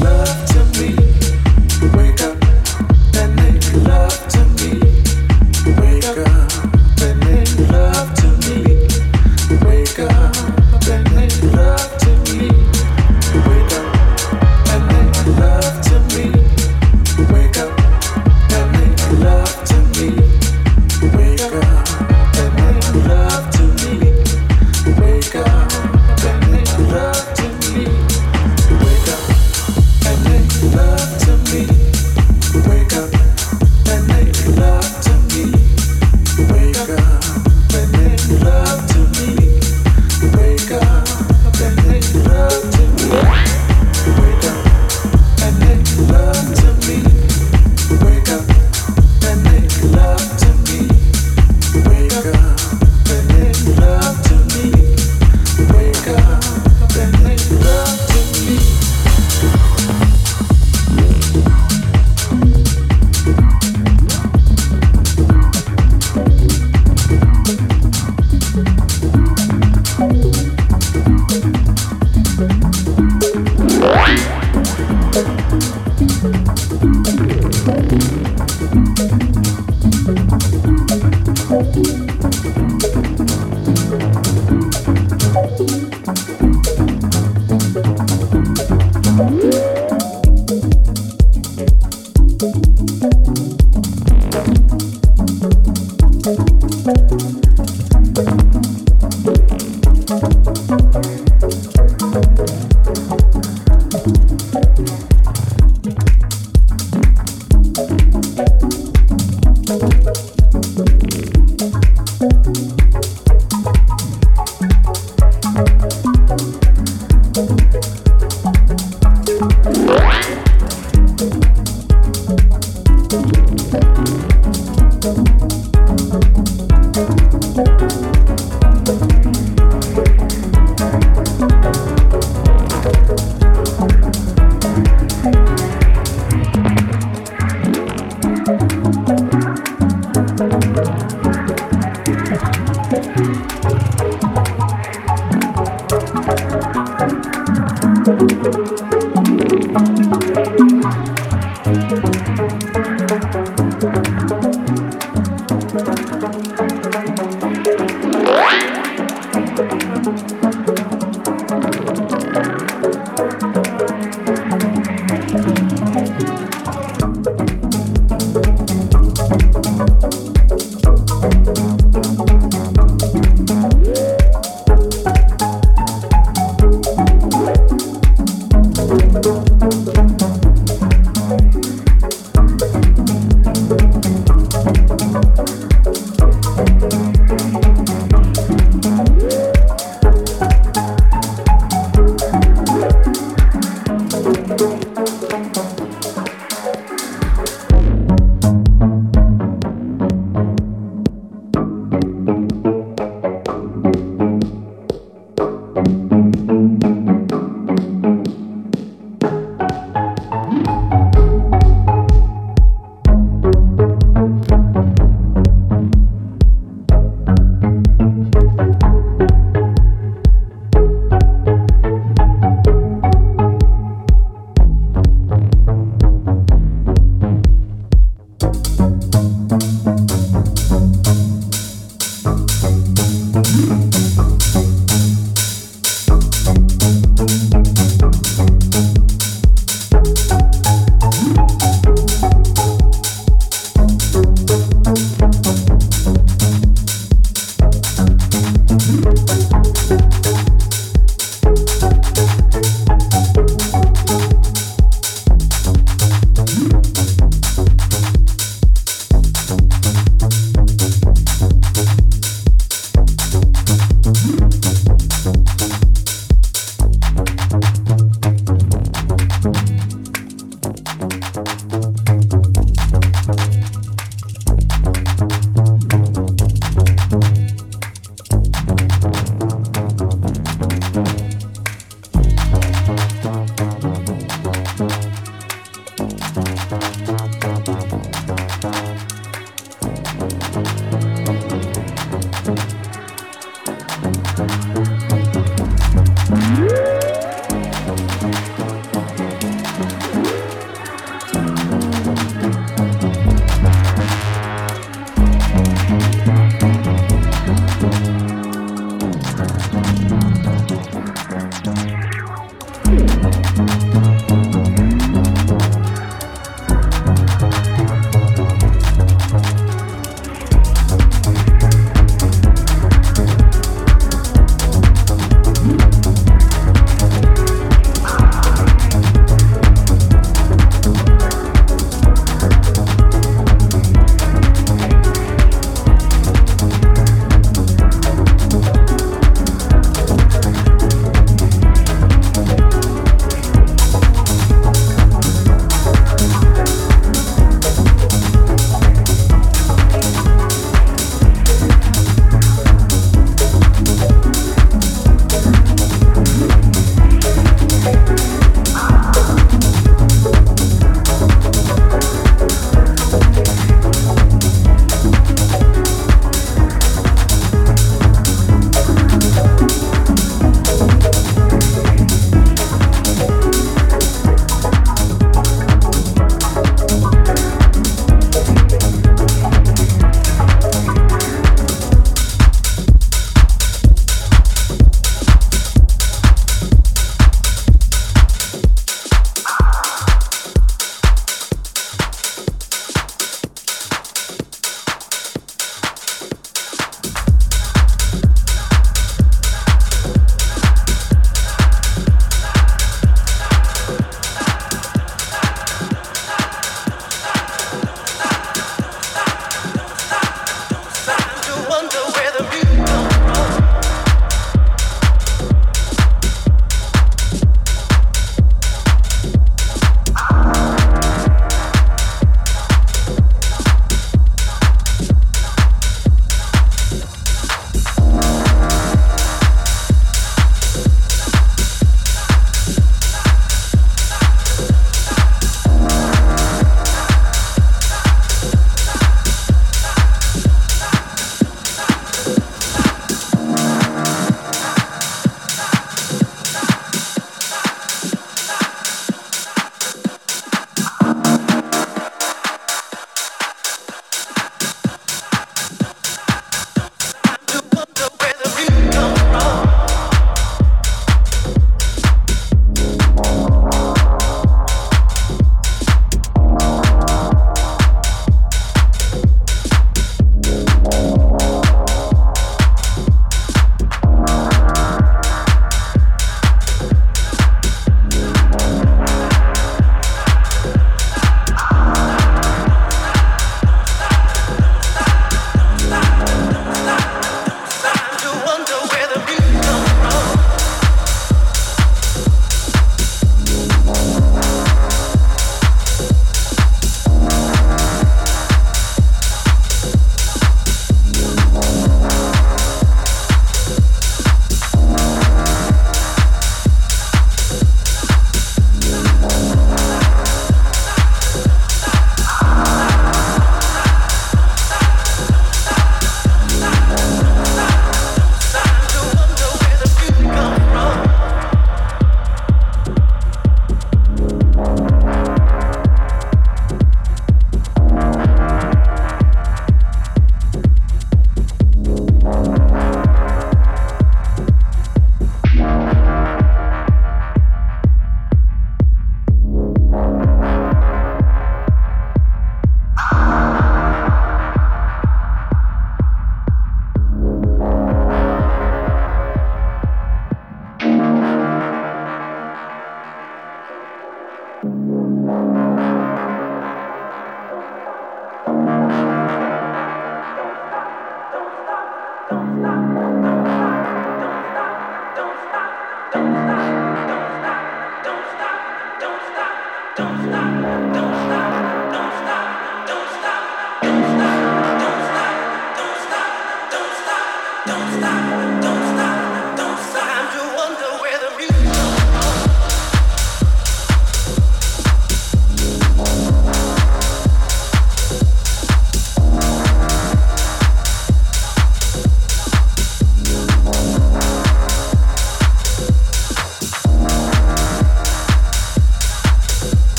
love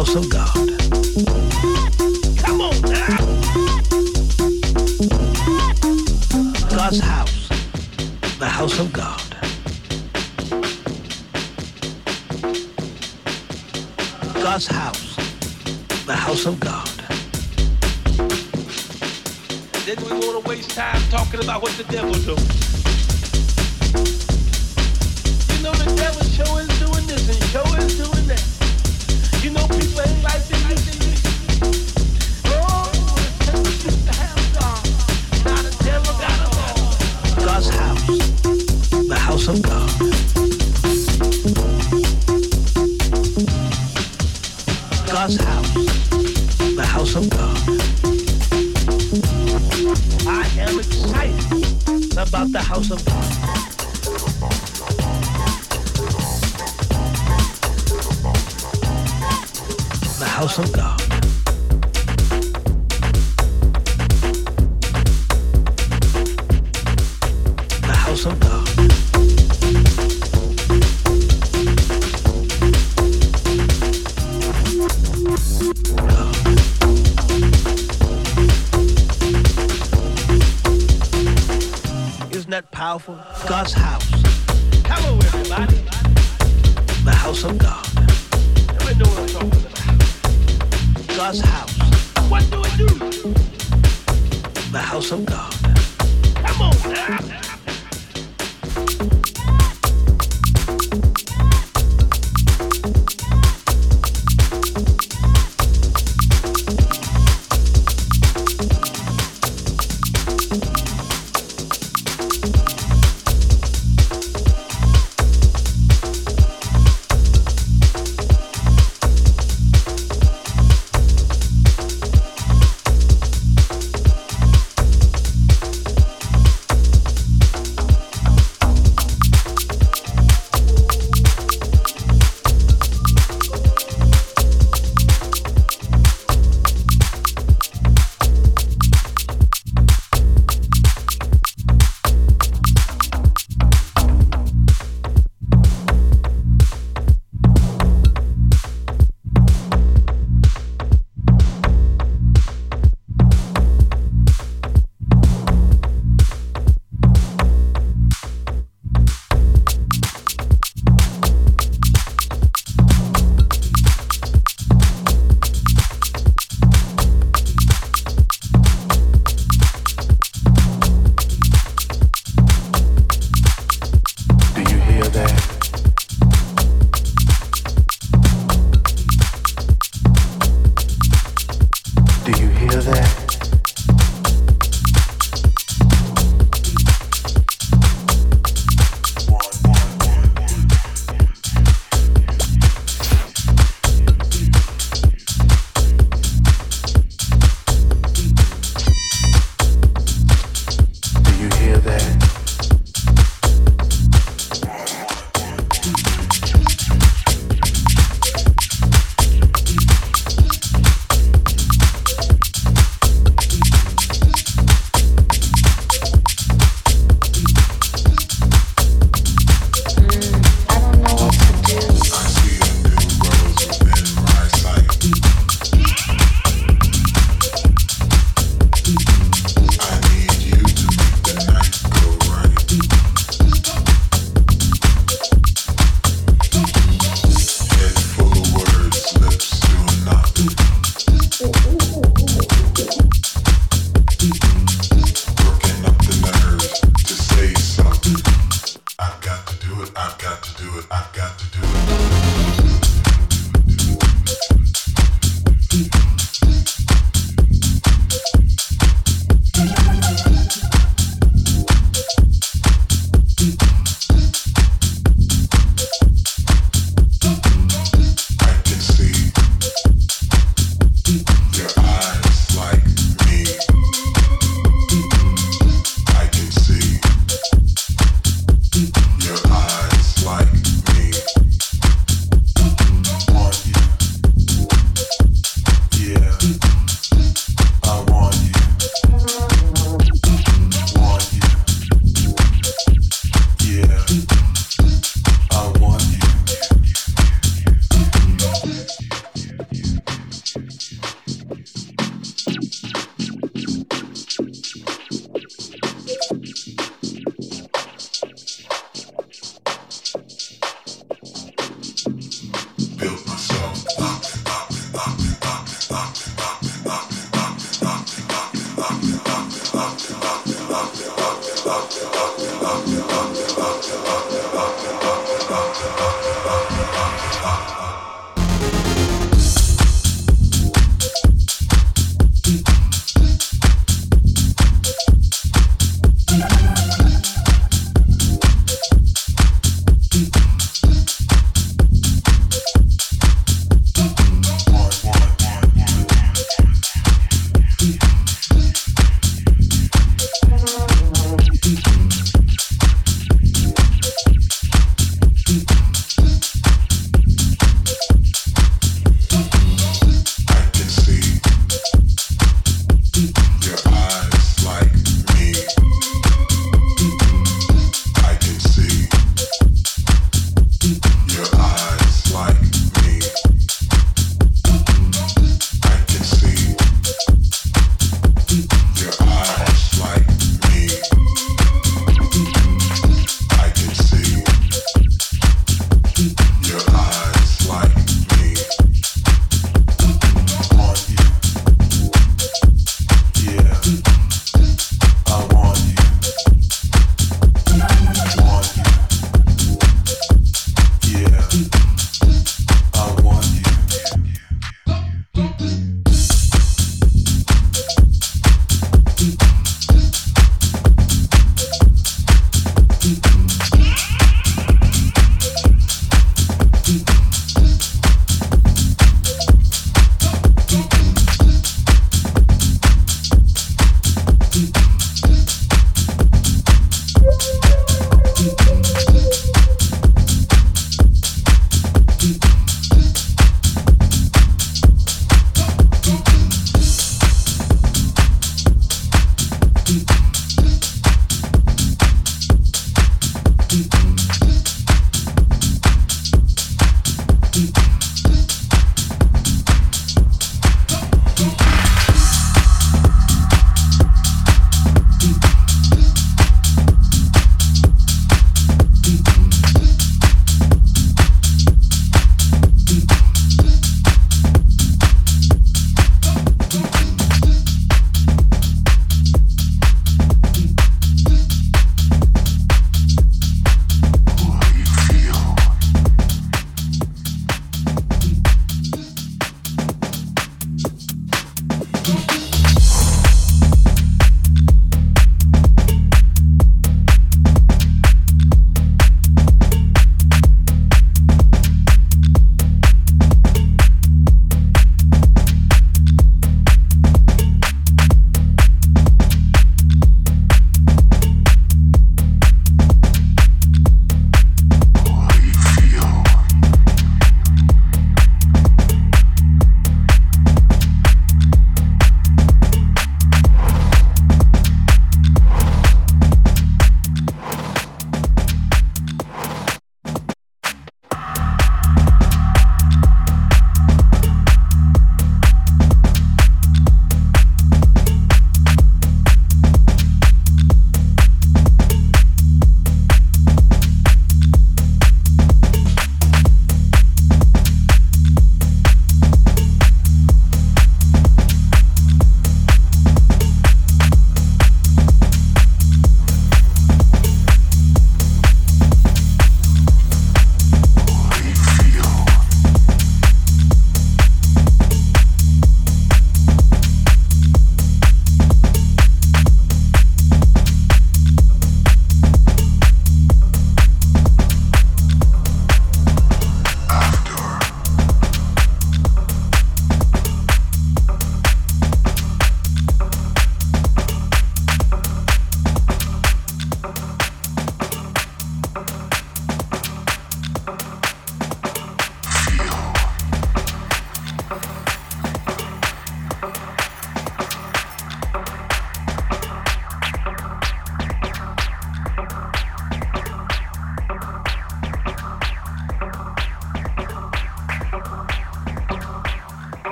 house of God. Come on now. God's house, the house of God. God's house, the house of God. We want to waste time talking about what the devil.